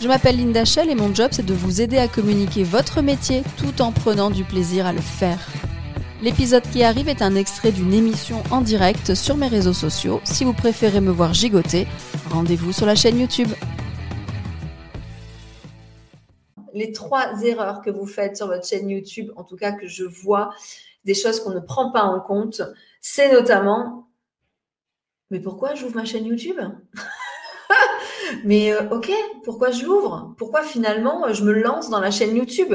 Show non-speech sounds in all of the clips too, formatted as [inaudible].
Je m'appelle Linda Shell et mon job c'est de vous aider à communiquer votre métier tout en prenant du plaisir à le faire. L'épisode qui arrive est un extrait d'une émission en direct sur mes réseaux sociaux. Si vous préférez me voir gigoter, rendez-vous sur la chaîne YouTube. Les trois erreurs que vous faites sur votre chaîne YouTube, en tout cas que je vois, des choses qu'on ne prend pas en compte, c'est notamment mais pourquoi j'ouvre ma chaîne YouTube? [laughs] Mais euh, ok, pourquoi je l'ouvre? Pourquoi finalement je me lance dans la chaîne YouTube?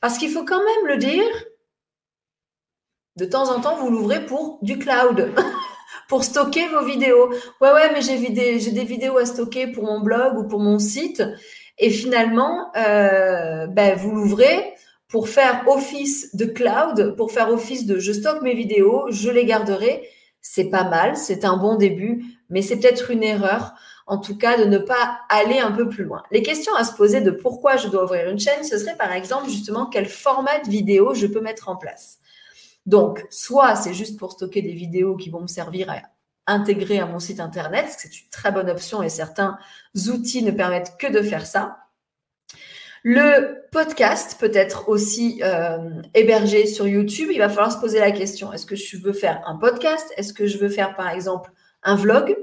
Parce qu'il faut quand même le dire, de temps en temps, vous l'ouvrez pour du cloud, [laughs] pour stocker vos vidéos. Ouais, ouais, mais j'ai des vidéos à stocker pour mon blog ou pour mon site. Et finalement, euh, ben, vous l'ouvrez pour faire office de cloud, pour faire office de je stocke mes vidéos, je les garderai. C'est pas mal, c'est un bon début, mais c'est peut-être une erreur en tout cas de ne pas aller un peu plus loin. Les questions à se poser de pourquoi je dois ouvrir une chaîne, ce serait par exemple justement quel format de vidéo je peux mettre en place. Donc, soit c'est juste pour stocker des vidéos qui vont me servir à intégrer à mon site internet, c'est une très bonne option et certains outils ne permettent que de faire ça. Le podcast peut être aussi euh, hébergé sur YouTube. Il va falloir se poser la question est-ce que je veux faire un podcast? Est-ce que je veux faire par exemple un vlog?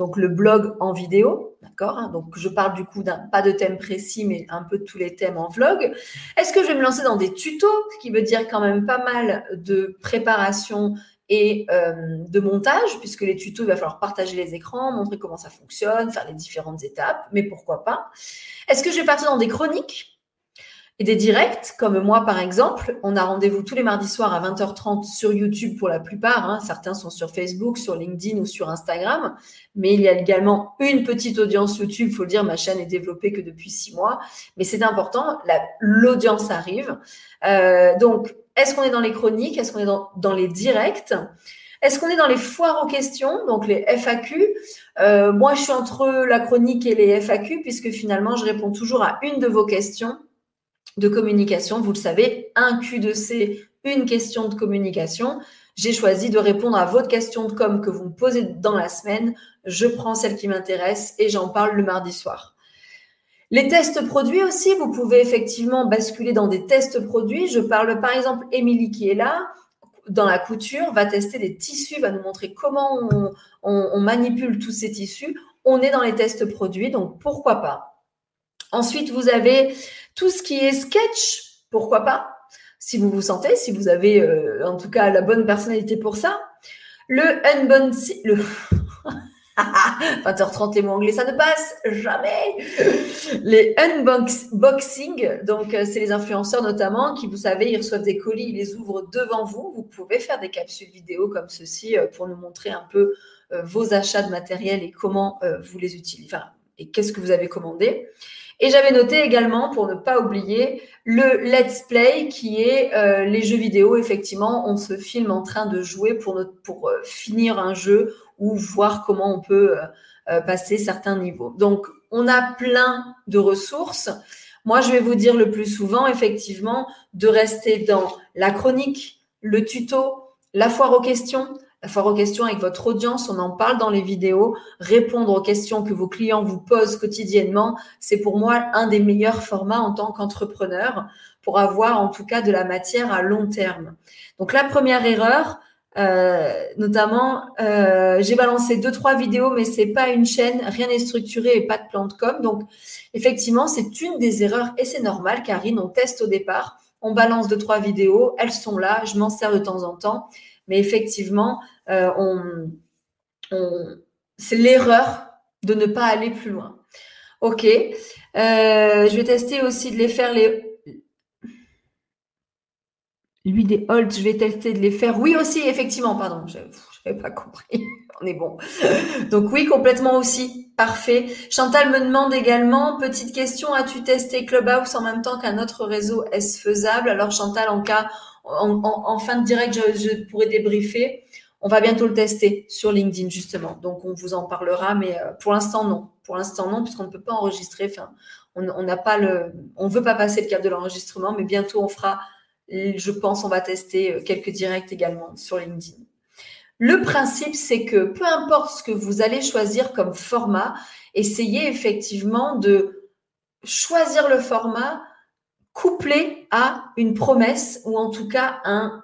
Donc le blog en vidéo, d'accord hein. Donc je parle du coup d'un pas de thème précis, mais un peu de tous les thèmes en vlog. Est-ce que je vais me lancer dans des tutos, ce qui veut dire quand même pas mal de préparation et euh, de montage, puisque les tutos, il va falloir partager les écrans, montrer comment ça fonctionne, faire les différentes étapes, mais pourquoi pas Est-ce que je vais partir dans des chroniques et des directs, comme moi par exemple. On a rendez-vous tous les mardis soirs à 20h30 sur YouTube pour la plupart. Hein. Certains sont sur Facebook, sur LinkedIn ou sur Instagram. Mais il y a également une petite audience YouTube. Il faut le dire, ma chaîne est développée que depuis six mois. Mais c'est important, l'audience arrive. Euh, donc, est-ce qu'on est dans les chroniques? Est-ce qu'on est dans, dans les directs? Est-ce qu'on est dans les foires aux questions, donc les FAQ euh, Moi, je suis entre la chronique et les FAQ, puisque finalement, je réponds toujours à une de vos questions de communication. Vous le savez, un Q2C, une question de communication. J'ai choisi de répondre à votre question de com que vous me posez dans la semaine. Je prends celle qui m'intéresse et j'en parle le mardi soir. Les tests produits aussi, vous pouvez effectivement basculer dans des tests produits. Je parle par exemple, Émilie qui est là, dans la couture, va tester des tissus, va nous montrer comment on, on manipule tous ces tissus. On est dans les tests produits, donc pourquoi pas. Ensuite, vous avez tout ce qui est sketch, pourquoi pas Si vous vous sentez, si vous avez euh, en tout cas la bonne personnalité pour ça. Le unboxing, le [laughs] 20h30 les mots anglais, ça ne passe jamais. Les unboxing, donc euh, c'est les influenceurs notamment qui, vous savez, ils reçoivent des colis, ils les ouvrent devant vous. Vous pouvez faire des capsules vidéo comme ceci euh, pour nous montrer un peu vos achats de matériel et comment vous les utilisez, enfin, et qu'est-ce que vous avez commandé. Et j'avais noté également, pour ne pas oublier, le let's play qui est euh, les jeux vidéo. Effectivement, on se filme en train de jouer pour, pour euh, finir un jeu ou voir comment on peut euh, passer certains niveaux. Donc, on a plein de ressources. Moi, je vais vous dire le plus souvent, effectivement, de rester dans la chronique, le tuto, la foire aux questions, foire aux questions avec votre audience, on en parle dans les vidéos. Répondre aux questions que vos clients vous posent quotidiennement, c'est pour moi un des meilleurs formats en tant qu'entrepreneur pour avoir en tout cas de la matière à long terme. Donc la première erreur, euh, notamment, euh, j'ai balancé deux trois vidéos, mais c'est pas une chaîne, rien n'est structuré et pas de plan de com. Donc effectivement, c'est une des erreurs et c'est normal. Karine, on teste au départ, on balance deux trois vidéos, elles sont là, je m'en sers de temps en temps mais effectivement, euh, c'est l'erreur de ne pas aller plus loin. Ok. Euh, je vais tester aussi de les faire les. Lui des holds, je vais tester de les faire. Oui aussi, effectivement, pardon, je n'avais pas compris. [laughs] on est bon. Donc oui, complètement aussi. Parfait. Chantal me demande également, petite question, as-tu testé Clubhouse en même temps qu'un autre réseau Est-ce faisable? Alors Chantal, en cas, en, fin de direct, je, pourrais débriefer. On va bientôt le tester sur LinkedIn, justement. Donc, on vous en parlera, mais euh, pour l'instant, non. Pour l'instant, non, puisqu'on ne peut pas enregistrer. On n'a pas le, on veut pas passer le cap de l'enregistrement, mais bientôt, on fera, je pense, on va tester euh, quelques directs également sur LinkedIn. Le principe, c'est que peu importe ce que vous allez choisir comme format, essayez effectivement de choisir le format couplé à une promesse ou en tout cas un,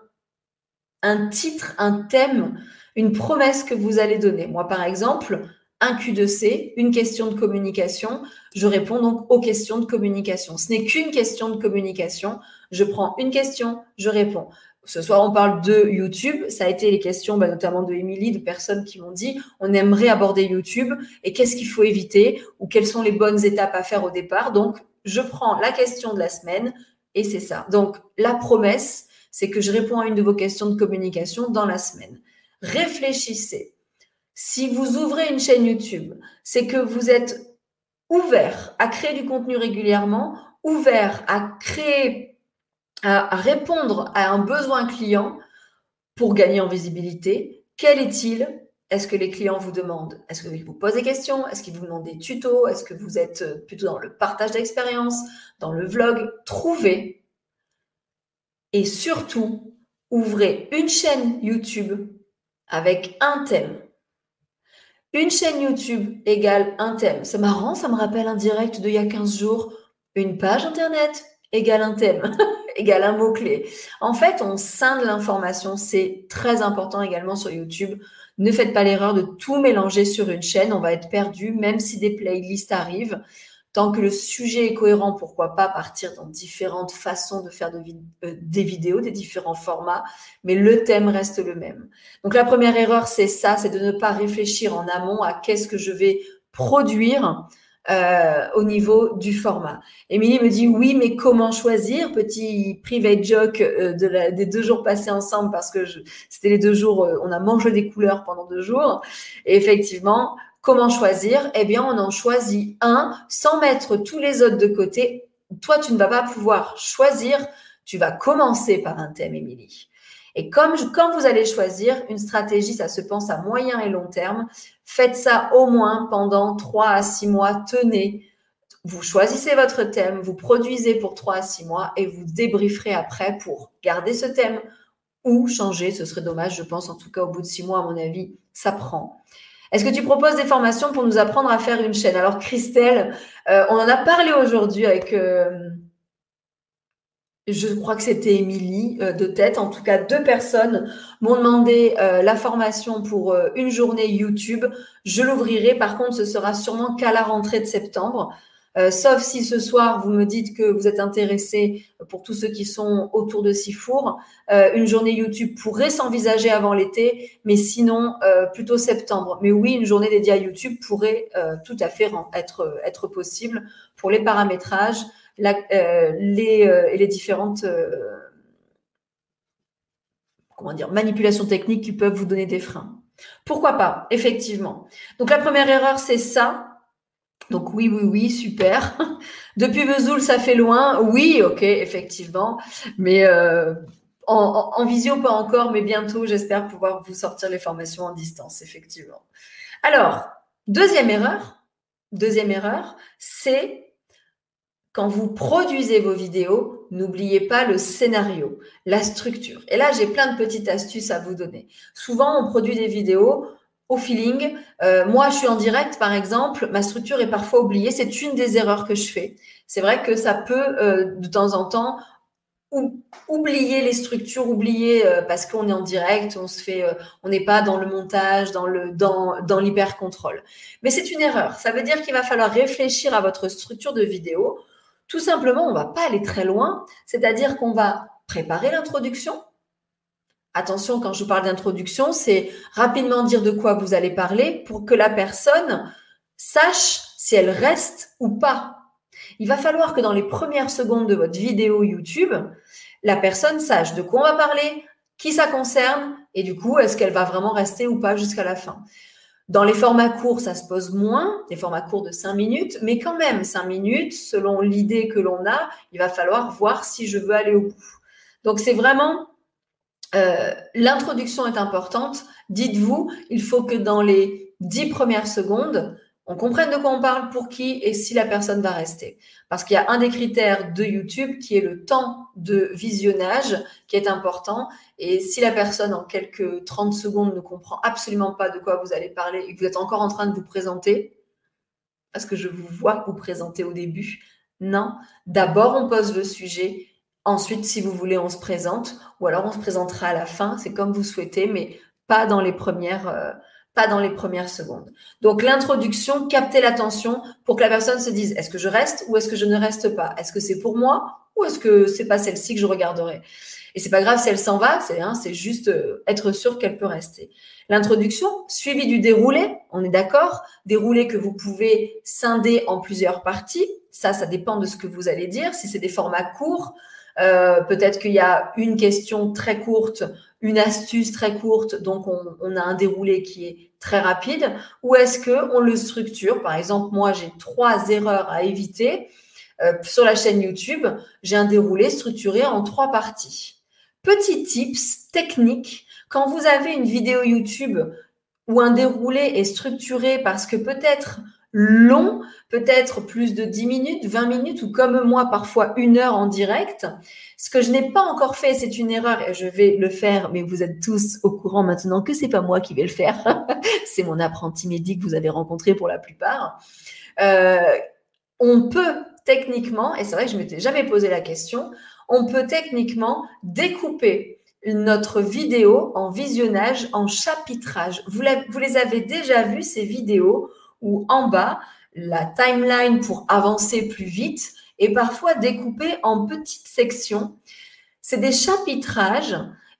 titre, un thème, une promesse que vous allez donner. Moi, par exemple, un Q2C, une question de communication. Je réponds donc aux questions de communication. Ce n'est qu'une question de communication. Je prends une question, je réponds. Ce soir, on parle de YouTube. Ça a été les questions, bah, notamment de Émilie, de personnes qui m'ont dit on aimerait aborder YouTube et qu'est-ce qu'il faut éviter ou quelles sont les bonnes étapes à faire au départ. Donc, je prends la question de la semaine et c'est ça. Donc, la promesse, c'est que je réponds à une de vos questions de communication dans la semaine. Réfléchissez. Si vous ouvrez une chaîne YouTube, c'est que vous êtes ouvert à créer du contenu régulièrement, ouvert à créer à répondre à un besoin client pour gagner en visibilité. Quel est-il? Est-ce que les clients vous demandent Est-ce que vous posez des questions Est-ce qu'ils vous demandent des tutos Est-ce que vous êtes euh, plutôt dans le partage d'expérience, dans le vlog Trouvez et surtout, ouvrez une chaîne YouTube avec un thème. Une chaîne YouTube égale un thème. C'est marrant, ça me rappelle un direct d'il y a 15 jours. Une page internet égale un thème. [laughs] égale un mot-clé. En fait, on scinde l'information. C'est très important également sur YouTube. Ne faites pas l'erreur de tout mélanger sur une chaîne. On va être perdu, même si des playlists arrivent. Tant que le sujet est cohérent, pourquoi pas partir dans différentes façons de faire euh, des vidéos, des différents formats, mais le thème reste le même. Donc la première erreur, c'est ça, c'est de ne pas réfléchir en amont à qu'est-ce que je vais produire euh, au niveau du format. Émilie me dit oui, mais comment choisir? Petit private joke euh, de des deux jours passés ensemble parce que c'était les deux jours, euh, on a mangé des couleurs pendant deux jours. Effectivement, comment choisir? Eh bien, on en choisit un sans mettre tous les autres de côté. Toi, tu ne vas pas pouvoir choisir. Tu vas commencer par un thème, Émilie. Et comme quand vous allez choisir une stratégie, ça se pense à moyen et long terme, faites ça au moins pendant trois à six mois. Tenez, vous choisissez votre thème, vous produisez pour trois à six mois et vous débrieferez après pour garder ce thème ou changer. Ce serait dommage, je pense, en tout cas au bout de six mois, à mon avis, ça prend. Est-ce que tu proposes des formations pour nous apprendre à faire une chaîne? Alors, Christelle, euh, on en a parlé aujourd'hui avec. Euh, je crois que c'était Émilie euh, de tête. En tout cas, deux personnes m'ont demandé euh, la formation pour euh, une journée YouTube. Je l'ouvrirai. Par contre, ce sera sûrement qu'à la rentrée de septembre. sauf si ce soir, vous me dites que vous êtes intéressé pour tous ceux qui sont autour de Sifour. une journée YouTube pourrait s'envisager avant l'été, mais sinon, plutôt septembre. Mais oui, une journée dédiée à YouTube pourrait tout à fait être, être possible pour les paramétrages. Euh, les, euh, les différentes euh, comment dire, manipulations techniques qui peuvent vous donner des freins. Pourquoi pas, effectivement. Donc la première erreur, c'est ça. Donc oui, oui, oui, super. [laughs] Depuis Vesoul, ça fait loin. Oui, ok, effectivement. Mais en, en, visio, pas encore, mais bientôt, j'espère pouvoir vous sortir les formations en distance, effectivement. Alors, deuxième erreur, deuxième erreur, c'est quand vous produisez vos vidéos, n'oubliez pas le scénario, la structure. Et là, j'ai plein de petites astuces à vous donner. Souvent, on produit des vidéos au feeling. Euh, moi, je suis en direct, par exemple, ma structure est parfois oubliée. C'est une des erreurs que je fais. C'est vrai que ça peut, euh, de temps en temps, oublier les structures, oublier euh, parce qu'on est en direct, on se fait, on n'est pas dans le montage, dans le dans, dans l'hyper contrôle. Mais c'est une erreur. Ça veut dire qu'il va falloir réfléchir à votre structure de vidéo tout simplement, on ne va pas aller très loin, c'est-à-dire qu'on va préparer l'introduction. Attention, quand je parle d'introduction, c'est rapidement dire de quoi vous allez parler pour que la personne sache si elle reste ou pas. Il va falloir que dans les premières secondes de votre vidéo YouTube, la personne sache de quoi on va parler, qui ça concerne Et du coup, est-ce qu'elle va vraiment rester ou pas jusqu'à la fin Dans les formats courts, ça se pose moins, les formats courts de 5 minutes, mais quand même, 5 minutes, selon l'idée que l'on a, il va falloir voir si je veux aller au bout. Donc, c'est vraiment euh, l'introduction est importante. Dites-vous, il faut que dans les dix premières secondes, on comprenne de quoi on parle, pour qui et si la personne va rester. Parce qu'il y a un des critères de YouTube qui est le temps de visionnage qui est important. Et si la personne en quelques 30 secondes ne comprend absolument pas de quoi vous allez parler et que vous êtes encore en train de vous présenter, parce que je vous vois vous présenter au début, non. D'abord, on pose le sujet Ensuite, si vous voulez, on se présente, ou alors on se présentera à la fin, c'est comme vous souhaitez, mais pas dans les premières, euh, pas dans les premières secondes. Donc l'introduction, capter l'attention pour que la personne se dise est-ce que je reste ou est-ce que je ne reste pas? Est-ce que c'est pour moi ou est-ce que c'est pas celle-ci que je regarderai? Et c'est pas grave si elle s'en va, c'est hein, c'est juste euh, être sûr qu'elle peut rester. L'introduction, suivie du déroulé, on est d'accord, déroulé que vous pouvez scinder en plusieurs parties. Ça, ça dépend de ce que vous allez dire. Si c'est des formats courts, euh, peut-être qu'il y a une question très courte, une astuce très courte, donc on, a un déroulé qui est très rapide, ou est-ce que on le structure? Par exemple, moi j'ai trois erreurs à éviter euh, sur la chaîne YouTube. J'ai un déroulé structuré en trois parties. Petit tips technique quand vous avez une vidéo YouTube où un déroulé est structuré parce que peut-être long, peut-être plus de 10 minutes, 20 minutes ou comme moi parfois une heure en direct. Ce que je n'ai pas encore fait, c'est une erreur et je vais le faire, mais vous êtes tous au courant maintenant que c'est pas moi qui vais le faire. [laughs] c'est mon apprenti médic que vous avez rencontré pour la plupart. Euh, on peut techniquement, et c'est vrai que je m'étais jamais posé la question, on peut techniquement découper notre vidéo en visionnage, en chapitrage. Vous, vous les avez déjà vues, ces vidéos ou en bas, la timeline pour avancer plus vite est parfois découpée en petites sections. C'est des chapitrages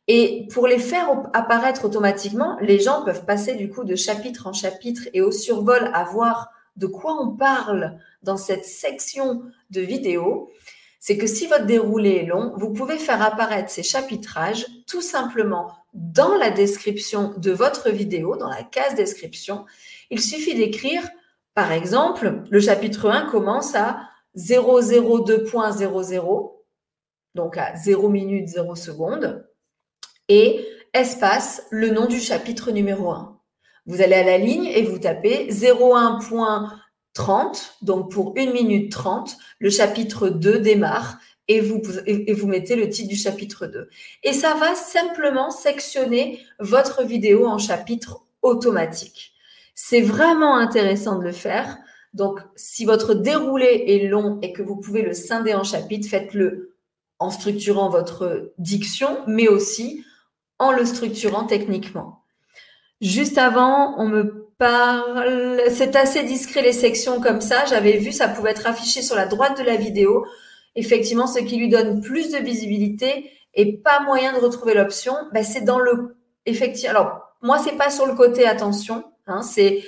et pour les faire apparaître automatiquement, les gens peuvent passer du coup de chapitre en chapitre et au survol à voir de quoi on parle dans cette section de vidéo. C'est que si votre déroulé est long, vous pouvez faire apparaître ces chapitrages tout simplement dans la description de votre vidéo, dans la case description, il suffit d'écrire, par exemple, le chapitre 1 commence à 002.00, donc à 0 minute 0 seconde, et espace le nom du chapitre numéro 1. Vous allez à la ligne et vous tapez 01.30, donc pour 1 minute 30, le chapitre 2 démarre et vous, et vous mettez le titre du chapitre 2. Et ça va simplement sectionner votre vidéo en chapitres automatiques. C'est vraiment intéressant de le faire. Donc, si votre déroulé est long et que vous pouvez le scinder en chapitres, faites-le en structurant votre diction, mais aussi en le structurant techniquement. Juste avant, on me parle, c'est assez discret les sections comme ça. J'avais vu, ça pouvait être affiché sur la droite de la vidéo. Effectivement, ce qui lui donne plus de visibilité et pas moyen de retrouver l'option, ben c'est dans le, effectivement, alors, moi, c'est pas sur le côté attention. Hein, c'est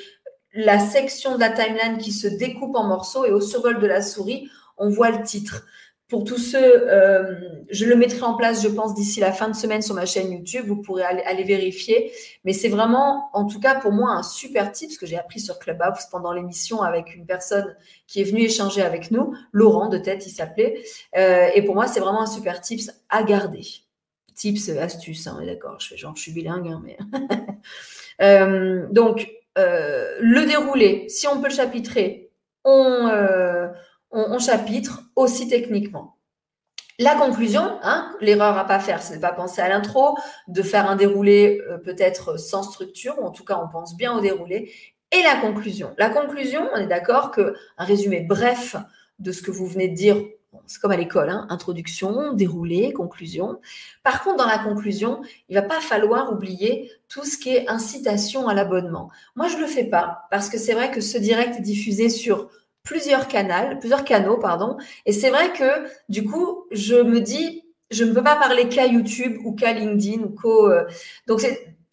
la section de la timeline qui se découpe en morceaux et au survol de la souris, on voit le titre. Pour tous ceux, euh, je le mettrai en place, je pense, d'ici la fin de semaine sur ma chaîne YouTube. Vous pourrez aller, vérifier. Mais c'est vraiment, en tout cas pour moi, un super tip, ce que j'ai appris sur Clubhouse pendant l'émission avec une personne qui est venue échanger avec nous, Laurent de tête, il s'appelait. Euh, et pour moi, c'est vraiment un super tips à garder. Tips, astuces, hein, d'accord. Je fais genre, je suis bilingue, hein, mais [laughs] Euh, donc, euh, le déroulé, si on peut le chapitrer, on, euh, chapitre aussi techniquement. La conclusion, hein, l'erreur à pas faire, c'est de pas penser à l'intro, de faire un déroulé peut-être sans structure, ou en tout cas on pense bien au déroulé. Et la conclusion. La conclusion, on est d'accord que un résumé bref de ce que vous venez de dire c'est comme à l'école, hein, introduction, déroulé, conclusion. Par contre, dans la conclusion, il va pas falloir oublier tout ce qui est incitation à l'abonnement. Moi, je ne le fais pas parce que c'est vrai que ce direct est diffusé sur plusieurs canaux, plusieurs canaux, pardon. Et c'est vrai que du coup, je me dis, je ne peux pas parler qu'à YouTube ou qu'à LinkedIn ou qu'au. Euh, donc,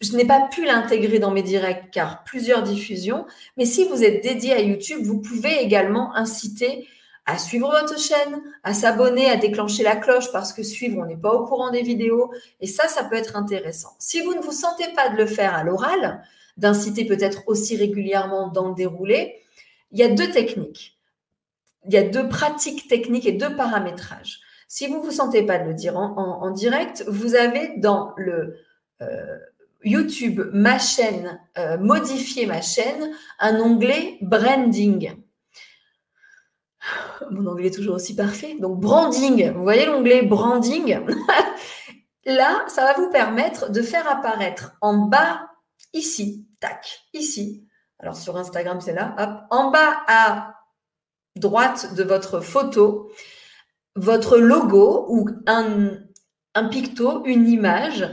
je n'ai pas pu l'intégrer dans mes directs car plusieurs diffusions. Mais si vous êtes dédié à YouTube, vous pouvez également inciter à suivre votre chaîne, à s'abonner, à déclencher la cloche parce que suivre, on n'est pas au courant des vidéos. Et ça, ça peut être intéressant. Si vous ne vous sentez pas de le faire à l'oral, d'inciter peut-être aussi régulièrement dans le déroulé, il y a deux techniques. Il y a deux pratiques techniques et deux paramétrages. Si vous ne vous sentez pas de le dire en, direct, vous avez dans le euh, YouTube, ma chaîne, euh, modifier ma chaîne, un onglet branding. [laughs] Mon anglais est toujours aussi parfait. Donc, branding. Vous voyez l'onglet branding? [laughs] Là, ça va vous permettre de faire apparaître en bas, ici, tac, ici. Alors, sur Instagram, c'est là. En bas à droite de votre photo, votre logo ou un, un picto, une image.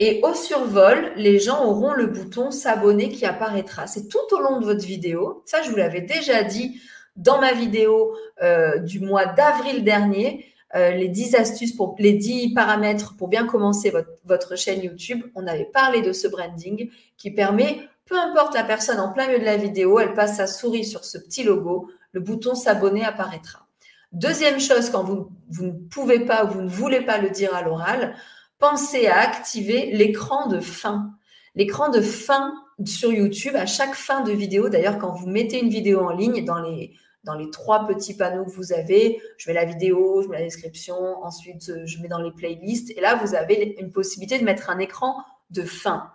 Et au survol, les gens auront le bouton s'abonner qui apparaîtra. C'est tout au long de votre vidéo. Ça, je vous l'avais déjà dit dans ma vidéo euh, du mois d'avril dernier, euh, les 10 astuces pour les 10 paramètres pour bien commencer votre, chaîne YouTube. On avait parlé de ce branding qui permet, peu importe la personne en plein milieu de la vidéo, elle passe sa souris sur ce petit logo, le bouton s'abonner apparaîtra. Deuxième chose, quand vous, vous ne pouvez pas ou vous ne voulez pas le dire à l'oral, pensez à activer l'écran de fin. L'écran de fin sur YouTube, à chaque fin de vidéo, d'ailleurs, quand vous mettez une vidéo en ligne, dans les, dans les trois petits panneaux que vous avez. Je mets la vidéo, je mets la description, ensuite euh, je mets dans les playlists. Et là, vous avez une possibilité de mettre un écran de fin.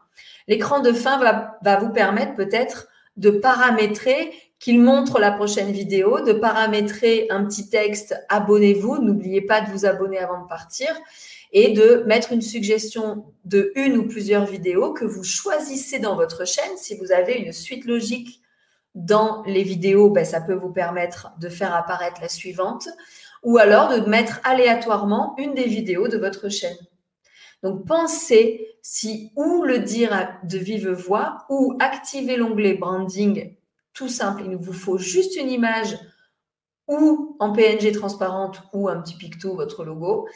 L'écran de fin va, va vous permettre peut-être de paramétrer qu'il montre la prochaine vidéo, de paramétrer un petit texte abonnez-vous, n'oubliez pas de vous abonner avant de partir et de mettre une suggestion de une ou plusieurs vidéos que vous choisissez dans votre chaîne si vous avez une suite logique dans les vidéos, ben, ça peut vous permettre de faire apparaître la suivante, ou alors de mettre aléatoirement une des vidéos de votre chaîne. Donc pensez si ou le dire de vive voix ou activer l'onglet branding tout simple. Il vous faut juste une image ou en PNG transparente ou un petit picto, votre logo,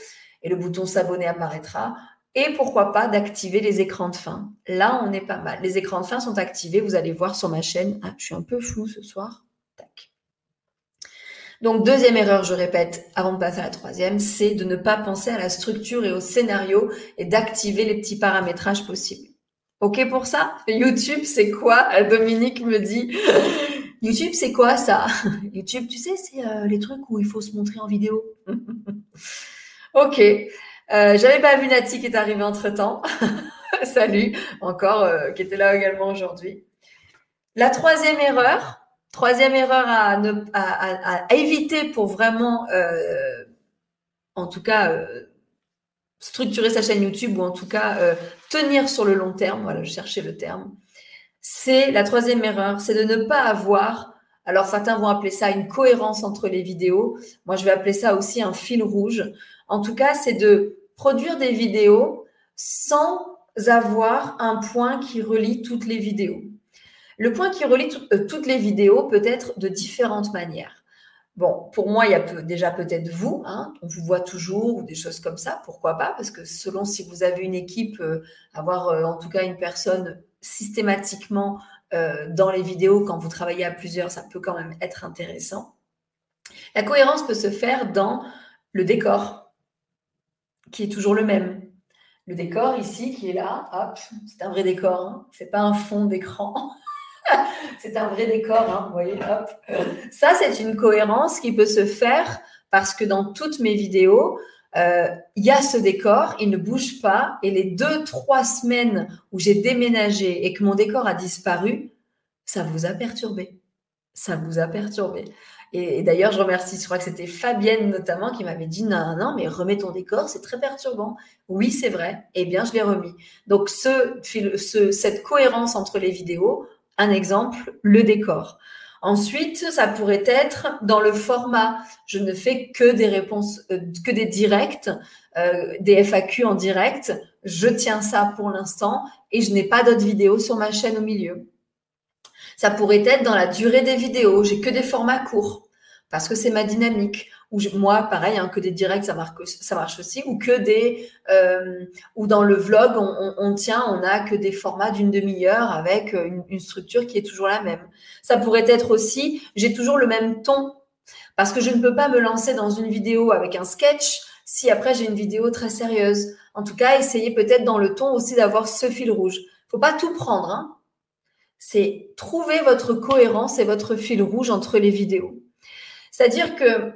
et le bouton s'abonner apparaîtra et pourquoi pas d'activer les écrans de fin. Là, on est pas mal. Les écrans de fin sont activés, vous allez voir sur ma chaîne. Ah, je suis un peu flou ce soir. Donc, deuxième erreur, je répète, avant de passer à la troisième, c'est de ne pas penser à la structure et au scénario et d'activer les petits paramétrages possibles. OK pour ça? YouTube, c'est quoi? Dominique me dit. [laughs] YouTube, c'est quoi ça? [laughs] YouTube, tu sais, c'est euh, les trucs où il faut se montrer en vidéo. [laughs] ok. Euh, J'avais pas vu Nati qui est arrivée entre temps. [laughs] Salut, encore, euh, qui était là également aujourd'hui. La troisième erreur, troisième erreur à, éviter pour vraiment, euh, en tout cas, structurer sa chaîne YouTube ou en tout cas tenir sur le long terme, voilà, je cherchais le terme, c'est la troisième erreur, c'est de ne pas avoir, alors certains vont appeler ça une cohérence entre les vidéos, moi je vais appeler ça aussi un fil rouge. En tout cas, c'est de produire des vidéos sans avoir un point qui relie toutes les vidéos. Le point qui relie euh, toutes les vidéos peut être de différentes manières. Bon, pour moi, il y a déjà peut-être vous, hein, on vous voit toujours ou des choses comme ça, pourquoi pas Parce que selon si vous avez une équipe, euh, avoir euh, en tout cas une personne systématiquement dans les vidéos quand vous travaillez à plusieurs, ça peut quand même être intéressant. La cohérence peut se faire dans le décor, qui est toujours le même. Le décor ici, qui est là, hop, c'est un vrai décor, hein. c'est pas un fond d'écran. [laughs] c'est un vrai décor, hein, vous voyez, hop. Ça, c'est une cohérence qui peut se faire parce que dans toutes mes vidéos, euh, il y a ce décor, il ne bouge pas, et les deux, trois semaines où j'ai déménagé et que mon décor a disparu, ça vous a perturbé. Ça vous a perturbé. Et, d'ailleurs, je remercie, je crois que c'était Fabienne notamment qui m'avait dit non, non, mais remets ton décor, c'est très perturbant. Oui, c'est vrai. Eh bien, je l'ai remis. Donc, ce, ce, cette cohérence entre les vidéos, un exemple, le décor. Ensuite, ça pourrait être dans le format. Je ne fais que des réponses, euh, que des directs, euh, des FAQ en direct. Je tiens ça pour l'instant et je n'ai pas d'autres vidéos sur ma chaîne au milieu. Ça pourrait être dans la durée des vidéos. J'ai que des formats courts parce que c'est ma dynamique. Ou moi, pareil, hein, que des directs, ça marche, aussi. Ou que des, euh, ou dans le vlog, on, tient, on a que des formats d'une demi-heure avec une, une, structure qui est toujours la même. Ça pourrait être aussi, j'ai toujours le même ton. Parce que je ne peux pas me lancer dans une vidéo avec un sketch si après j'ai une vidéo très sérieuse. En tout cas, essayez peut-être dans le ton aussi d'avoir ce fil rouge. Faut pas tout prendre. Hein. C'est trouver votre cohérence et votre fil rouge entre les vidéos. C'est-à-dire que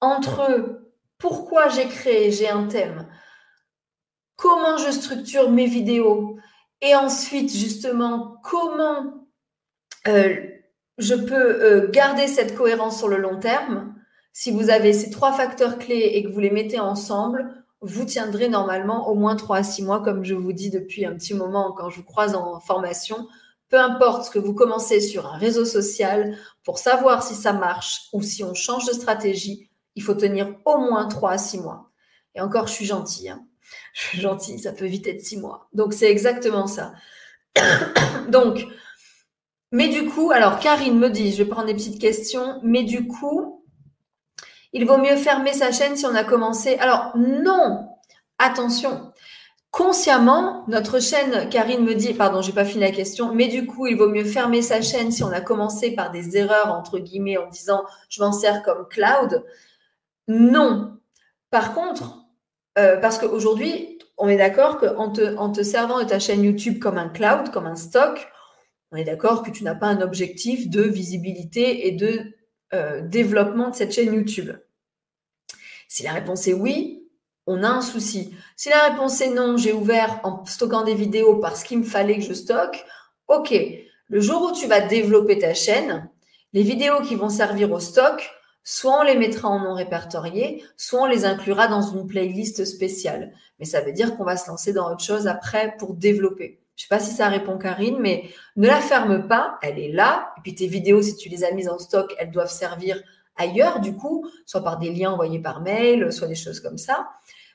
entre pourquoi j'ai créé, j'ai un thème, comment je structure mes vidéos et ensuite justement comment euh, je peux euh, garder cette cohérence sur le long terme. Si vous avez ces trois facteurs clés et que vous les mettez ensemble, vous tiendrez normalement au moins trois à six mois, comme je vous dis depuis un petit moment quand je vous croise en formation. Peu importe ce que vous commencez sur un réseau social, pour savoir si ça marche ou si on change de stratégie, il faut tenir au moins trois à six mois. Et encore, je suis gentille. Hein. Je suis gentille, ça peut vite être six mois. Donc, c'est exactement ça. [coughs] Donc, mais du coup, alors Karine me dit, je vais prendre des petites questions, mais du coup, il vaut mieux fermer sa chaîne si on a commencé. Alors, non, attention. Consciemment, notre chaîne, Karine me dit, pardon, j'ai pas fini la question, mais du coup, il vaut mieux fermer sa chaîne si on a commencé par des erreurs, entre guillemets, en disant, je m'en sers comme cloud. Non. Par contre, euh, parce qu'aujourd'hui, on est d'accord qu'en en te servant de ta chaîne YouTube comme un cloud, comme un stock, on est d'accord que tu n'as pas un objectif de visibilité et de euh, développement de cette chaîne YouTube. Si la réponse est oui, on a un souci. Si la réponse est non, j'ai ouvert en stockant des vidéos parce qu'il me fallait que je stocke, ok. Le jour où tu vas développer ta chaîne, les vidéos qui vont servir au stock, soit on les mettra en non répertorié, soit on les inclura dans une playlist spéciale. Mais ça veut dire qu'on va se lancer dans autre chose après pour développer. Je sais pas si ça répond Karine, mais ne la ferme pas, elle est là. Et puis tes vidéos, si tu les as mises en stock, elles doivent servir ailleurs, du coup, soit par des liens envoyés par mail, soit des choses comme ça.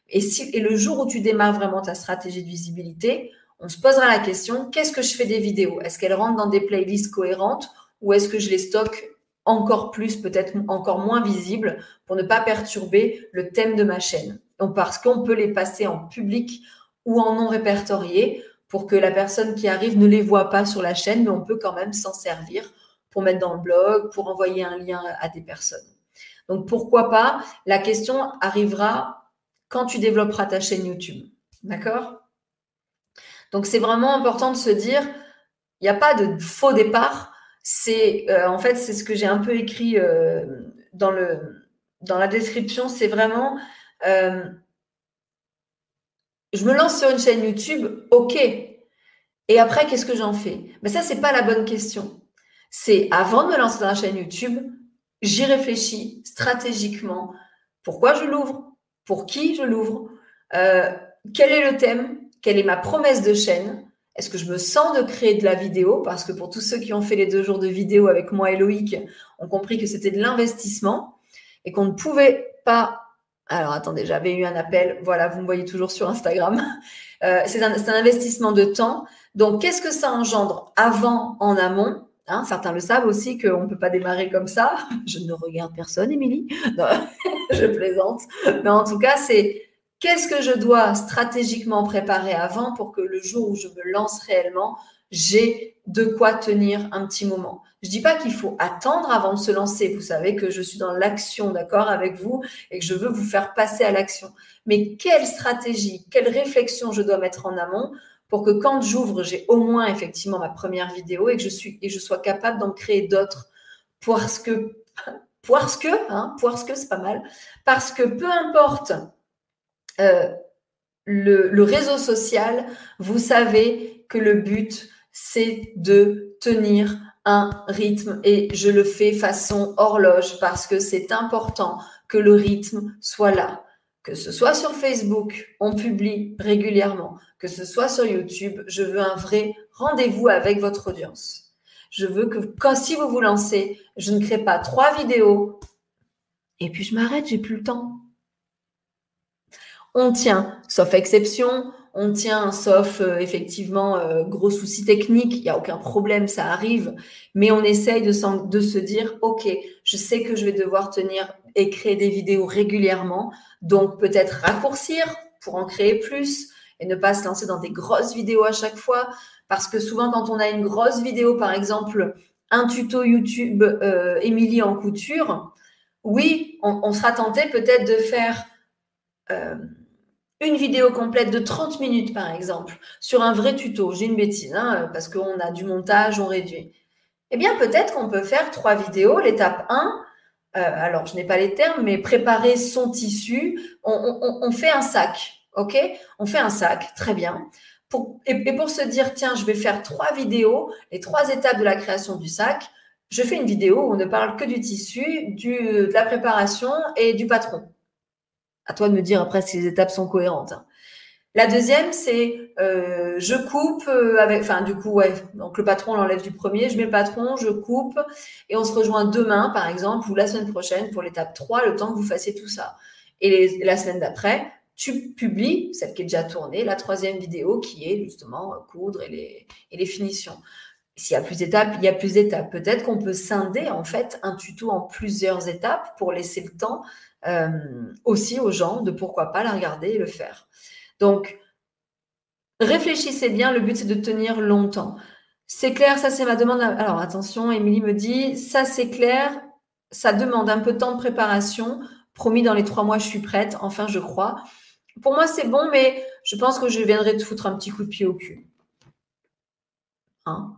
Et, si, et le jour où tu démarres vraiment ta stratégie de visibilité, on se posera la question, qu'est-ce que je fais des vidéos? Est-ce qu'elles rentrent dans des playlists cohérentes ou est-ce que je les stocke encore plus, peut-être encore moins visible pour ne pas perturber le thème de ma chaîne? Parce qu'on peut les passer en public ou en non répertorié pour que la personne qui arrive ne les voit pas sur la chaîne, mais on peut quand même s'en servir pour mettre dans le blog, pour envoyer un lien à des personnes. Donc, pourquoi pas? La question arrivera quand tu développeras ta chaîne YouTube. D'accord? Donc, c'est vraiment important de se dire, il n'y a pas de faux départ c'est euh, en fait c'est ce que j'ai un peu écrit euh, dans la description. C'est vraiment euh, je me lance sur une chaîne YouTube, ok. Et après, qu'est-ce que j'en fais? Mais ça, c'est pas la bonne question. C'est avant de me lancer dans la chaîne YouTube, j'y réfléchis stratégiquement. Pourquoi je l'ouvre? Pour qui je l'ouvre? Quel est le thème? Quelle est ma promesse de chaîne? Est-ce que je me sens de créer de la vidéo? Parce que pour tous ceux qui ont fait les deux jours de vidéo avec moi et Loïc, ont compris que c'était de l'investissement et qu'on ne pouvait pas. Alors attendez, j'avais eu un appel. Voilà, vous me voyez toujours sur Instagram. Euh, c'est un, investissement de temps. Donc, qu'est-ce que ça engendre avant, en amont? Hein, Certains le savent aussi qu'on ne peut pas démarrer comme ça. [laughs] Je ne regarde personne, Émilie. [laughs] je plaisante. Mais en tout cas, c'est Qu'est-ce que je dois stratégiquement préparer avant pour que le jour où je me lance réellement, j'ai de quoi tenir un petit moment. Je dis pas qu'il faut attendre avant de se lancer. Vous savez que je suis dans l'action, d'accord, avec vous, et que je veux vous faire passer à l'action. Mais quelle stratégie, quelle réflexion je dois mettre en amont pour que quand j'ouvre, j'ai au moins effectivement ma première vidéo et que je suis et je sois capable d'en créer d'autres. Parce que, parce que, hein, parce que c'est pas mal. Parce que peu importe euh, le, réseau social, vous savez que le but, c'est de tenir un rythme et je le fais façon horloge parce que c'est important que le rythme soit là. Que ce soit sur Facebook, on publie régulièrement. Que ce soit sur YouTube, je veux un vrai rendez-vous avec votre audience. Je veux que quand si vous vous lancez, je ne crée pas trois vidéos et puis je m'arrête, j'ai plus le temps on tient, sauf exception, on tient, sauf euh, effectivement euh, gros soucis techniques, il n'y a aucun problème, ça arrive, mais on essaye de, se dire, OK, je sais que je vais devoir tenir et créer des vidéos régulièrement, donc peut-être raccourcir pour en créer plus et ne pas se lancer dans des grosses vidéos à chaque fois, parce que souvent quand on a une grosse vidéo, par exemple, un tuto YouTube euh, Émilie en couture, oui, on, sera tenté peut-être de faire une vidéo complète de 30 minutes, par exemple, sur un vrai tuto. J'ai une bêtise, hein, parce qu'on a du montage, on réduit. Eh bien, peut-être qu'on peut faire trois vidéos. L'étape 1, euh, alors je n'ai pas les termes, mais préparer son tissu. On, fait un sac, ok? On fait un sac, très bien. et, pour se dire, tiens, je vais faire trois vidéos, les trois étapes de la création du sac, je fais une vidéo où on ne parle que du tissu, de la préparation et du patron. À toi de me dire après si les étapes sont cohérentes. La deuxième, c'est euh, je coupe euh, avec, enfin du coup ouais, donc le patron l'enlève du premier, je mets le patron, je coupe et on se rejoint demain par exemple ou la semaine prochaine pour l'étape 3, le temps que vous fassiez tout ça. Et la semaine d'après, tu publies, celle qui est déjà tournée, la troisième vidéo qui est justement coudre et les, et les finitions. S'il y a plus d'étapes, il y a plus d'étapes. Peut-être qu'on peut scinder en fait un tuto en plusieurs étapes pour laisser le temps euh, aussi aux gens de pourquoi pas la regarder et le faire. Donc, réfléchissez bien. Le but c'est de tenir longtemps. C'est clair, ça c'est ma demande. Alors attention, Émilie me dit, ça c'est clair, ça demande un peu de temps de préparation. Promis, dans les trois mois, je suis prête. Enfin, je crois. Pour moi, c'est bon, mais je pense que je viendrai te foutre un petit coup de pied au cul. Hein?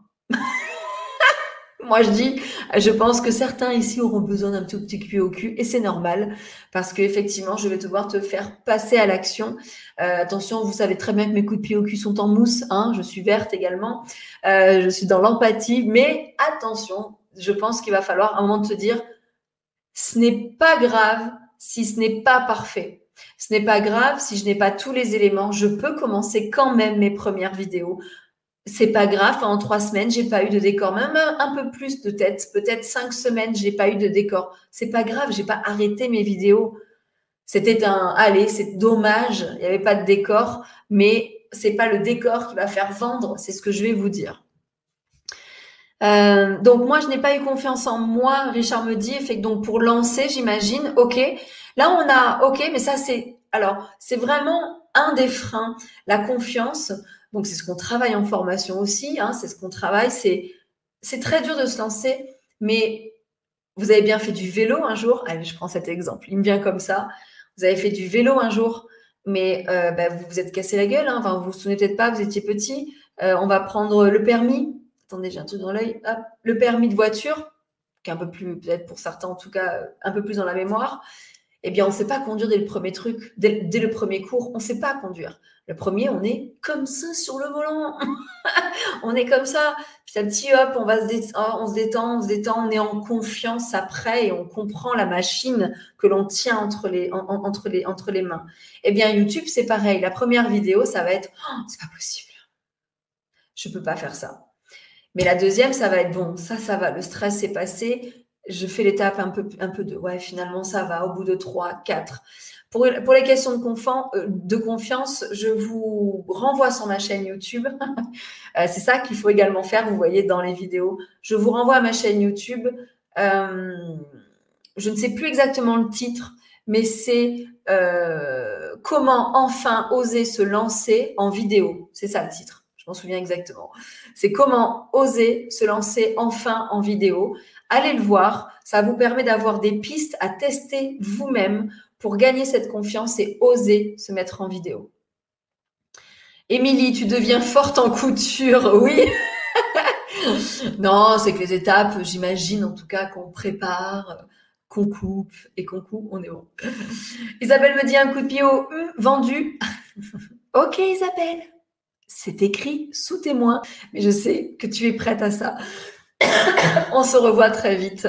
Moi, je dis, je pense que certains ici auront besoin d'un tout petit pied au cul et c'est normal parce qu'effectivement, je vais devoir te faire passer à l'action. Euh, attention, vous savez très bien que mes coups de pied au cul sont en mousse. Hein, je suis verte également. Euh, je suis dans l'empathie. Mais attention, je pense qu'il va falloir un moment te dire, ce n'est pas grave si ce n'est pas parfait. Ce n'est pas grave si je n'ai pas tous les éléments. Je peux commencer quand même mes premières vidéos c'est pas grave, en trois semaines, j'ai pas eu de décor, même un peu plus de tête, peut-être cinq semaines, j'ai pas eu de décor. C'est pas grave, j'ai pas arrêté mes vidéos. C'était un, allez, c'est dommage, il n'y avait pas de décor, mais c'est pas le décor qui va faire vendre, c'est ce que je vais vous dire. Euh, donc moi, je n'ai pas eu confiance en moi, Richard me dit, fait donc pour lancer, j'imagine, ok. Là, on a, ok, mais ça c'est, alors c'est vraiment un des freins, la confiance. Donc, c'est ce qu'on travaille en formation aussi. Hein, c'est ce qu'on travaille. C'est, très dur de se lancer, mais vous avez bien fait du vélo un jour. Allez, je prends cet exemple. Il me vient comme ça. Vous avez fait du vélo un jour, mais euh, bah, vous vous êtes cassé la gueule. Hein. Enfin, vous vous souvenez peut-être pas, vous étiez petit. Euh, on va prendre le permis. Attendez, j'ai un truc dans l'œil. Le permis de voiture, qui est un peu plus, peut-être pour certains en tout cas, un peu plus dans la mémoire eh bien, on ne sait pas conduire dès le premier truc, dès, le premier cours, on ne sait pas conduire. Le premier, on est comme ça sur le volant. [laughs] on est comme ça. Petit à petit, hop, on, va se détend, on se détend, on se détend, on est en confiance après et on comprend la machine que l'on tient entre les, entre, les, entre les mains. Eh bien, YouTube, c'est pareil. La première vidéo, ça va être oh, c'est pas possible. Je ne peux pas faire ça. Mais la deuxième, ça va être bon. Ça, ça va. Le stress est passé je fais l'étape un peu, un peu de ouais, finalement ça va au bout de trois, quatre. Pour, pour les questions de, euh, de confiance, je vous renvoie sur ma chaîne YouTube. [laughs] Euh, c'est ça qu'il faut également faire, vous voyez dans les vidéos. Je vous renvoie à ma chaîne YouTube. Euh, je ne sais plus exactement le titre, mais c'est comment enfin oser se lancer en vidéo. C'est ça le titre. Je m'en souviens exactement. C'est comment oser se lancer enfin en vidéo allez le voir. Ça vous permet d'avoir des pistes à tester vous-même pour gagner cette confiance et oser se mettre en vidéo. Émilie, tu deviens forte en couture, [laughs] oui. non, c'est que les étapes, j'imagine en tout cas qu'on prépare, qu'on coupe et qu'on coupe, on est bon. Isabelle me dit un coup de pied au vendu. [laughs] ok Isabelle, c'est écrit sous témoin, mais je sais que tu es prête à ça. [coughs] On se revoit très vite.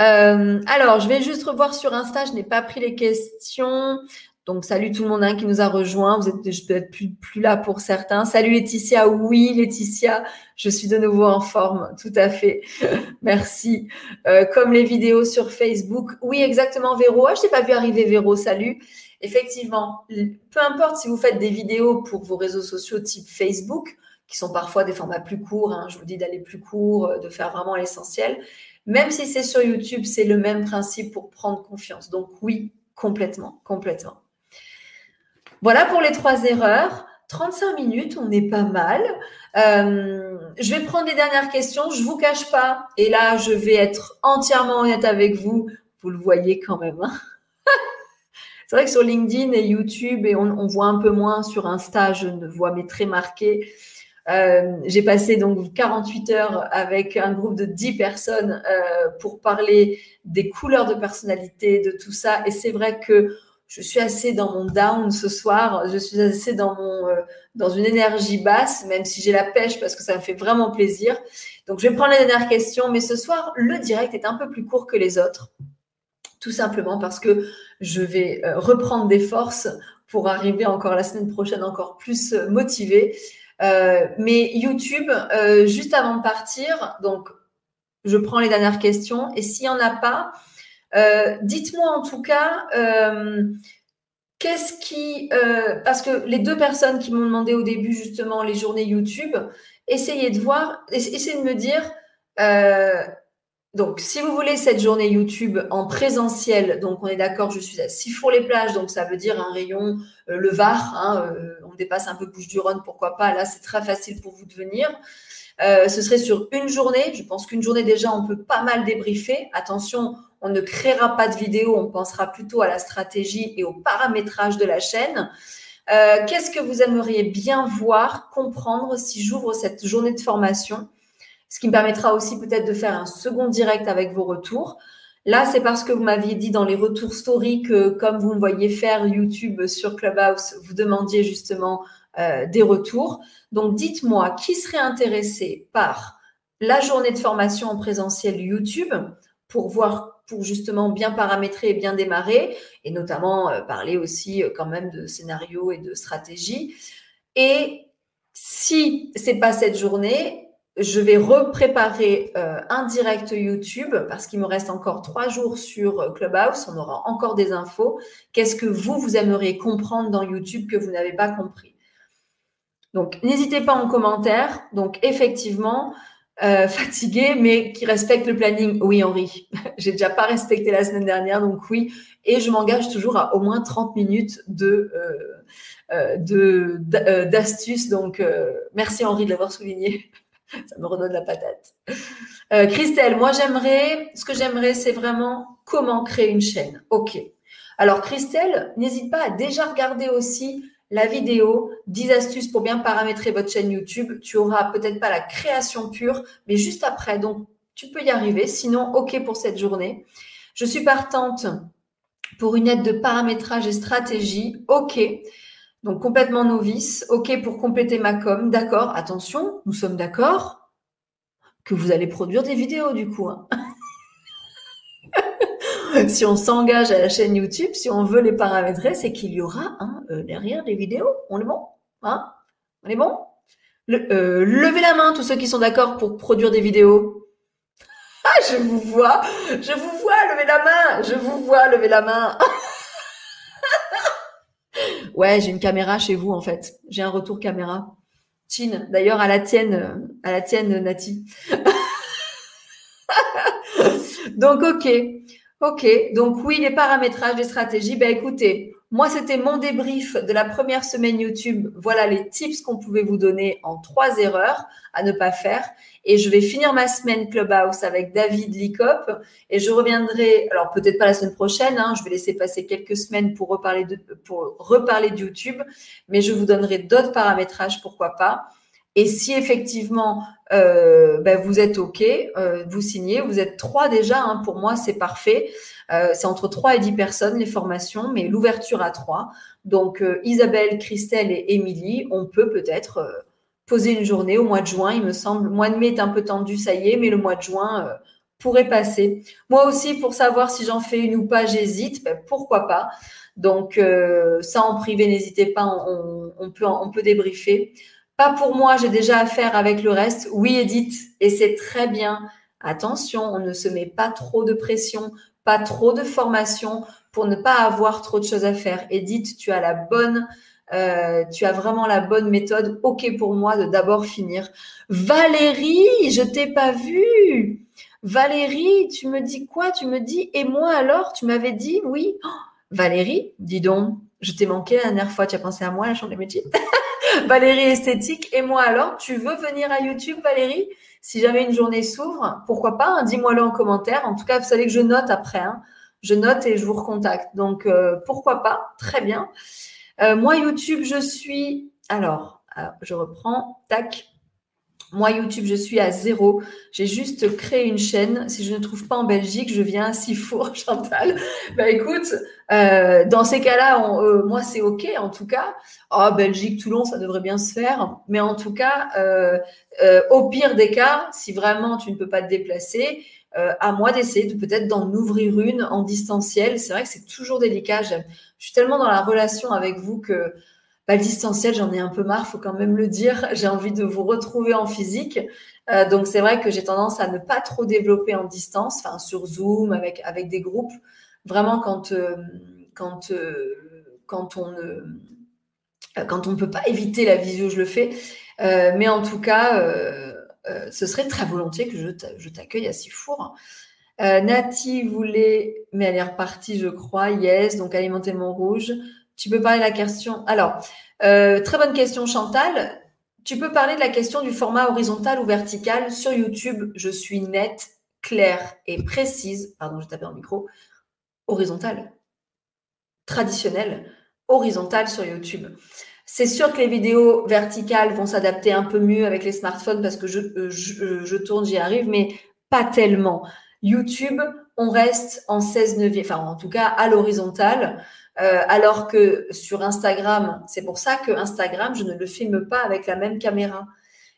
Euh, alors, je vais juste revoir sur Insta. Je n'ai pas pris les questions. Donc, salut tout le monde hein, qui nous a rejoints. Vous êtes peut-être plus, plus là pour certains. Salut Laetitia. Oui, Laetitia, je suis de nouveau en forme. Tout à fait. [laughs] Merci. Euh, comme les vidéos sur Facebook. Oui, exactement, Véro. Ah, je t'ai pas vu arriver, Véro. Salut. Effectivement, peu importe si vous faites des vidéos pour vos réseaux sociaux type Facebook, qui sont parfois des formats plus courts. Hein. Je vous dis d'aller plus court, euh, de faire vraiment l'essentiel. Même si c'est sur YouTube, c'est le même principe pour prendre confiance. Donc oui, complètement, complètement. Voilà pour les trois erreurs. 35 minutes, on est pas mal. Euh, je vais prendre les dernières questions. Je vous cache pas. Et là, je vais être entièrement honnête avec vous. Vous le voyez quand même. Hein. [laughs] C'est vrai que sur LinkedIn et YouTube, et on, voit un peu moins sur Insta, je ne vois mes très marqués. Euh, j'ai passé donc 48 heures avec un groupe de 10 personnes euh, pour parler des couleurs de personnalité, de tout ça. Et c'est vrai que je suis assez dans mon down ce soir, je suis assez dans mon euh, dans une énergie basse, même si j'ai la pêche parce que ça me fait vraiment plaisir. Donc je vais prendre les dernières questions, mais ce soir le direct est un peu plus court que les autres, tout simplement parce que je vais reprendre des forces pour arriver encore la semaine prochaine encore plus euh, mais YouTube, juste avant de partir, donc je prends les dernières questions et s'il y en a pas, euh, dites-moi en tout cas, euh, qu'est-ce qui... Euh, parce que les deux personnes qui m'ont demandé au début justement les journées YouTube, essayez de voir, essayez de me dire... donc, si vous voulez cette journée YouTube en présentiel, donc on est d'accord, je suis à Sifour-les-Plages, donc ça veut dire un rayon, le Var, hein, on dépasse un peu Bouche-du-Rhône, pourquoi pas, là c'est très facile pour vous de venir. ce serait sur une journée, je pense qu'une journée déjà on peut pas mal débriefer. Attention, on ne créera pas de vidéo, on pensera plutôt à la stratégie et au paramétrage de la chaîne. Euh, qu'est-ce que vous aimeriez bien voir, comprendre si j'ouvre cette journée de formation? Ce qui me permettra aussi peut-être de faire un second direct avec vos retours. Là, c'est parce que vous m'aviez dit dans les retours story que, comme vous me voyez faire YouTube sur Clubhouse, vous demandiez justement euh, des retours. Donc, dites-moi qui serait intéressé par la journée de formation en présentiel YouTube pour voir pour justement bien paramétrer et bien démarrer, et notamment euh, parler aussi euh, quand même de scénario et de stratégie. Et si c'est pas cette journée, je vais repréparer euh, un direct YouTube parce qu'il me reste encore trois jours sur Clubhouse. On aura encore des infos. Qu'est-ce que vous, vous aimeriez comprendre dans YouTube que vous n'avez pas compris? Donc, n'hésitez pas en commentaire. Donc, effectivement, euh, [laughs] fatigué, mais qui respecte le planning. Oui, Henri, [laughs] j'ai déjà pas respecté la semaine dernière, donc oui. Et je m'engage toujours à au moins 30 minutes de euh, euh, de d'astuces. Donc, merci Henri de l'avoir souligné. [laughs] Ça me redonne la patate. Christelle, moi j'aimerais, ce que j'aimerais, c'est vraiment comment créer une chaîne. Ok. Alors Christelle, n'hésite pas à déjà regarder aussi la vidéo, 10 astuces pour bien paramétrer votre chaîne YouTube. Tu auras peut-être pas la création pure, mais juste après. Donc, tu peux y arriver. Sinon, OK pour cette journée. Je suis partante pour une aide de paramétrage et stratégie. OK. Donc, complètement novice. OK pour compléter ma com. D'accord. Attention, nous sommes d'accord que vous allez produire des vidéos du coup. Hein. [laughs] si on s'engage à la chaîne YouTube, si on veut les paramétrer, c'est qu'il y aura hein, derrière des vidéos. On est bon hein On est bon euh, Levez la main, tous ceux qui sont d'accord pour produire des vidéos. [laughs] Ah, je vous vois, je vous vois, levez la main, je vous vois, levez la main. [laughs] ouais, j'ai une caméra chez vous en fait. J'ai un retour caméra. Chin, d'ailleurs à la tienne, à la tienne, Nati. [laughs] Donc ok. Ok, donc oui, les paramétrages, les stratégies. Ben écoutez, moi c'était mon débrief de la première semaine YouTube. Voilà les tips qu'on pouvait vous donner en trois erreurs à ne pas faire. Et je vais finir ma semaine Clubhouse avec David Licop et je reviendrai. Alors peut-être pas la semaine prochaine. Hein, je vais laisser passer quelques semaines pour reparler de YouTube, mais je vous donnerai d'autres paramétrages, pourquoi pas. Et si effectivement euh, ben vous êtes OK, euh, vous signez, vous êtes trois déjà, hein, pour moi c'est parfait. Euh, c'est entre trois et dix personnes les formations, mais l'ouverture à trois. Donc Isabelle, Christelle et Émilie, on peut peut-être poser une journée au mois de juin, il me semble. Le mois de mai est un peu tendu, ça y est, mais le mois de juin pourrait passer. Moi aussi, pour savoir si j'en fais une ou pas, j'hésite. Ben, pourquoi pas Donc ça en privé, n'hésitez pas, on, on, peut, on peut débriefer. Pas pour moi, j'ai déjà affaire avec le reste. Oui, Edith, et c'est très bien. Attention, on ne se met pas trop de pression, pas trop de formation pour ne pas avoir trop de choses à faire. Edith, tu as la bonne, euh, tu as vraiment la bonne méthode. Ok pour moi de d'abord finir. Valérie, je t'ai pas vue. Valérie, tu me dis quoi? Tu me dis et moi alors? Tu m'avais dit oui. Oh, Valérie, dis donc, je t'ai manqué la dernière fois. Tu as pensé à moi, la chambre des métiers [laughs] Valérie Esthétique. Et moi alors, tu veux venir à YouTube, Valérie? Si jamais une journée s'ouvre, pourquoi pas hein, Dis-moi-le en commentaire. En tout cas, vous savez que je note après. Hein. Je note et je vous recontacte. Donc, euh, pourquoi pas Très bien. Euh, moi, YouTube, je suis... Alors, je reprends. Tac. Moi, YouTube, je suis à zéro. J'ai juste créé une chaîne. Si je ne trouve pas en Belgique, je viens à Sifour, [laughs] Chantal. Bah écoute, euh, dans ces cas-là, euh, moi, c'est OK en tout cas. Oh, Belgique, Toulon, ça devrait bien se faire. Mais en tout cas, euh, au pire des cas, si vraiment tu ne peux pas te déplacer, à moi d'essayer de peut-être d'en ouvrir une en distanciel. C'est vrai que c'est toujours délicat. Je suis tellement dans la relation avec vous que bah, le distanciel, j'en ai un peu marre, faut quand même le dire. J'ai envie de vous retrouver en physique. Euh, donc c'est vrai que j'ai tendance à ne pas trop développer en distance, sur Zoom avec avec des groupes. Vraiment quand euh, quand euh, quand on ne quand on peut pas éviter la visio, je le fais. mais en tout cas, ce serait très volontiers que je t'accueille à Sifour. Nati voulait, mais elle est repartie, je crois. Yes, donc alimenter mon rouge. Tu peux parler de la question. Alors, euh, très bonne question, Chantal. Tu peux parler de la question du format horizontal ou vertical sur YouTube. Je suis nette, claire et précise. Pardon, je tapé en micro. Horizontal. Traditionnel. Horizontal sur YouTube. C'est sûr que les vidéos verticales vont s'adapter un peu mieux avec les smartphones parce que je, euh, je tourne, j'y arrive, mais pas tellement. YouTube, on reste en 16 neuvième, enfin en tout cas à l'horizontale. Euh, alors que sur Instagram, c'est pour ça que Instagram, je ne le filme pas avec la même caméra.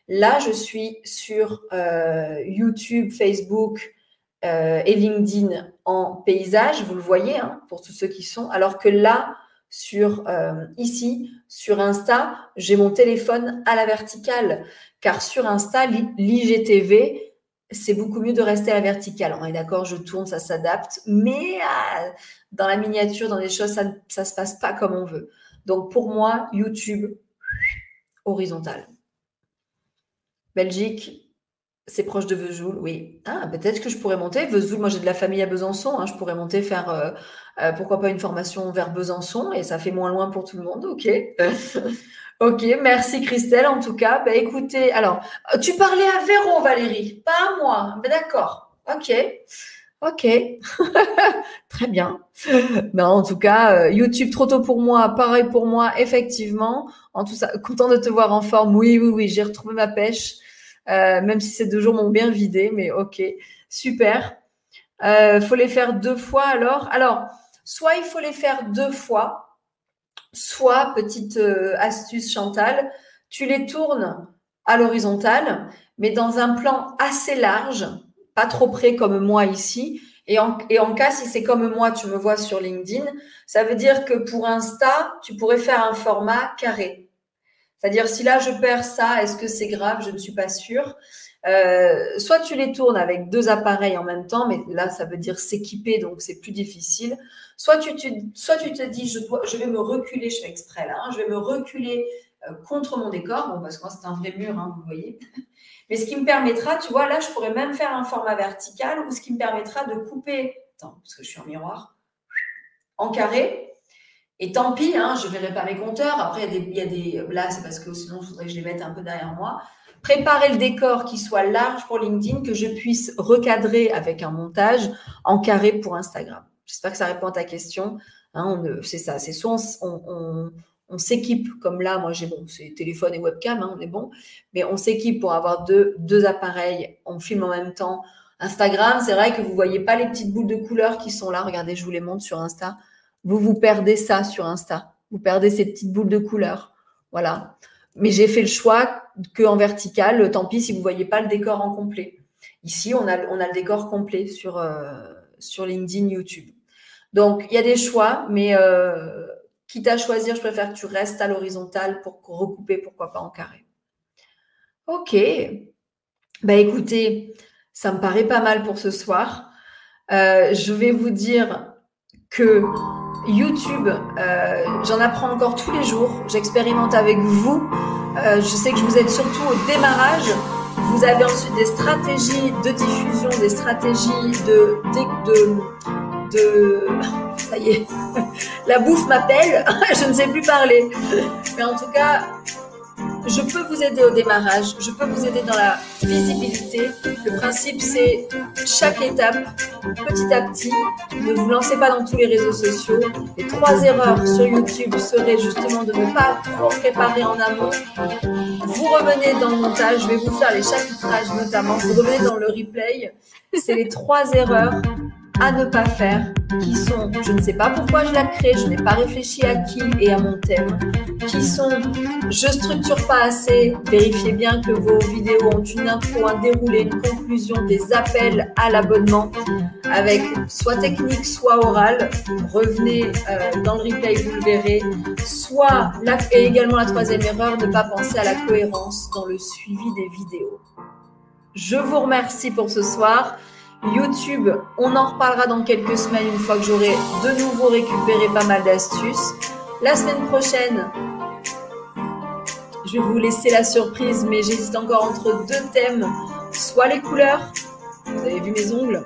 Là, je suis sur euh, YouTube, Facebook euh, et LinkedIn en paysage, vous le voyez, hein, pour tous ceux qui sont. Alors que là, sur ici, sur Insta, j'ai mon téléphone à la verticale, car sur Insta, l'IGTV, c'est beaucoup mieux de rester à la verticale. On est d'accord, je tourne, ça s'adapte, mais euh, dans la miniature, dans les choses, ça ne se passe pas comme on veut. Donc pour moi, YouTube, horizontal. Belgique, c'est proche de Vesoul, oui. Ah, peut-être que je pourrais monter. Vesoul, moi j'ai de la famille à Besançon. Hein. je pourrais monter faire, euh, euh, pourquoi pas, une formation vers Besançon et ça fait moins loin pour tout le monde. Ok. [laughs] Ok, merci Christelle. En tout cas, bah, écoutez, alors, tu parlais à Véro, Valérie, pas à moi. Ben, d'accord. Ok. Ok. [laughs] Très bien. Ben, en tout cas, euh, YouTube trop tôt pour moi, pareil pour moi, effectivement. En tout ça, content de te voir en forme. Oui, oui, oui, j'ai retrouvé ma pêche. Euh, même si ces deux jours m'ont bien vidé, mais ok, super. Euh, faut les faire deux fois alors. Alors, soit il faut les faire deux fois, soit, petite euh, astuce Chantal, tu les tournes à l'horizontale, mais dans un plan assez large, pas trop près comme moi ici. Et en, cas, si c'est comme moi, tu me vois sur LinkedIn, ça veut dire que pour Insta, tu pourrais faire un format carré. C'est-à-dire, si là je perds ça, est-ce que c'est grave? Je ne suis pas sûre. Euh, soit tu les tournes avec deux appareils en même temps, mais là, ça veut dire s'équiper, donc c'est plus difficile. Soit tu, te dis, je, dois, vais me reculer, je fais exprès là, hein, je vais me reculer euh, contre mon décor, bon, parce que moi, c'est un vrai mur, hein, vous voyez. [laughs] Mais ce qui me permettra, tu vois, là, je pourrais même faire un format vertical ou ce qui me permettra de couper, attends, parce que je suis en miroir, en carré. Et tant pis, hein, je ne verrai pas mes compteurs. Après, il y, il y a des. Là, c'est parce que sinon, il faudrait que je les mette un peu derrière moi préparer le décor qui soit large pour LinkedIn, que je puisse recadrer avec un montage en carré pour Instagram. J'espère que ça répond à ta question. Hein, c'est ça, c'est soit on, s'équipe comme là, moi j'ai bon, c'est téléphone et webcam, hein, on est bon, mais on s'équipe pour avoir deux, deux appareils, on filme en même temps. Instagram, c'est vrai que vous voyez pas les petites boules de couleurs qui sont là. Regardez, je vous les montre sur Insta. Vous vous perdez ça sur Insta. Vous perdez ces petites boules de couleurs. Voilà. Mais j'ai fait le choix que en vertical. Tant pis si vous ne voyez pas le décor en complet. Ici, on a, on a le décor complet sur, euh, sur LinkedIn, YouTube. Donc, il y a des choix, mais euh, quitte à choisir, je préfère que tu restes à l'horizontale pour recouper, pourquoi pas en carré. Ok. Bah écoutez, ça me paraît pas mal pour ce soir. Euh, je vais vous dire que YouTube, euh, j'en apprends encore tous les jours. J'expérimente avec vous. Je sais que vous êtes surtout au démarrage. Vous avez ensuite des stratégies de diffusion, des stratégies de, de, ça y est, [laughs] la bouffe m'appelle. [laughs] je ne sais plus parler. Mais en tout cas, je peux vous aider au démarrage, je peux vous aider dans la visibilité. Le principe, c'est chaque étape, petit à petit. Ne vous lancez pas dans tous les réseaux sociaux. Les trois erreurs sur YouTube seraient justement de ne pas trop préparer en amont. Vous revenez dans le montage, je vais vous faire les chapitrages notamment. Vous revenez dans le replay. C'est les trois erreurs à ne pas faire, qui sont je ne sais pas pourquoi je la crée, je n'ai pas réfléchi à qui et à mon thème, qui sont je structure pas assez, vérifiez bien que vos vidéos ont une intro, un déroulé, une conclusion, des appels à l'abonnement avec soit technique, soit oral. Revenez euh, dans le replay, vous le verrez. Soit, et également la troisième erreur, ne pas penser à la cohérence dans le suivi des vidéos. Je vous remercie pour ce soir. YouTube, on en reparlera dans quelques semaines une fois que j'aurai de nouveau récupéré pas mal d'astuces. La semaine prochaine, je vais vous laisser la surprise, mais j'hésite encore entre deux thèmes, soit les couleurs, vous avez vu mes ongles,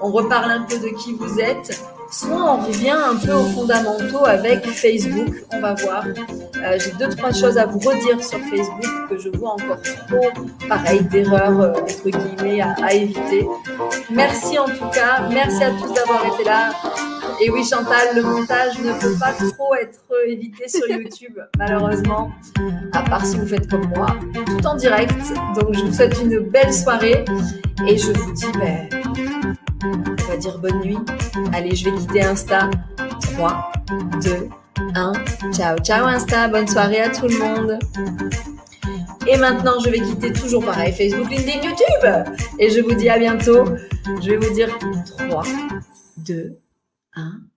on reparle un peu de qui vous êtes, soit on revient un peu aux fondamentaux avec Facebook. On va voir. Euh, j'ai deux, trois choses à vous redire sur Facebook que je vois encore trop, pareil, d'erreurs, euh, entre guillemets, à, éviter. Merci en tout cas. Merci à tous d'avoir été là. Et oui, Chantal, le montage ne peut pas trop être évité sur YouTube, malheureusement, à part si vous faites comme moi, tout en direct. Donc, je vous souhaite une belle soirée et je vous dis, ben, on va dire bonne nuit. Allez, je vais quitter Insta. 3, 2, 1. Ciao, ciao Insta. Bonne soirée à tout le monde. Et maintenant, je vais quitter toujours pareil Facebook, LinkedIn, YouTube. Et je vous dis à bientôt. Je vais vous dire 3, 2, 1. Huh.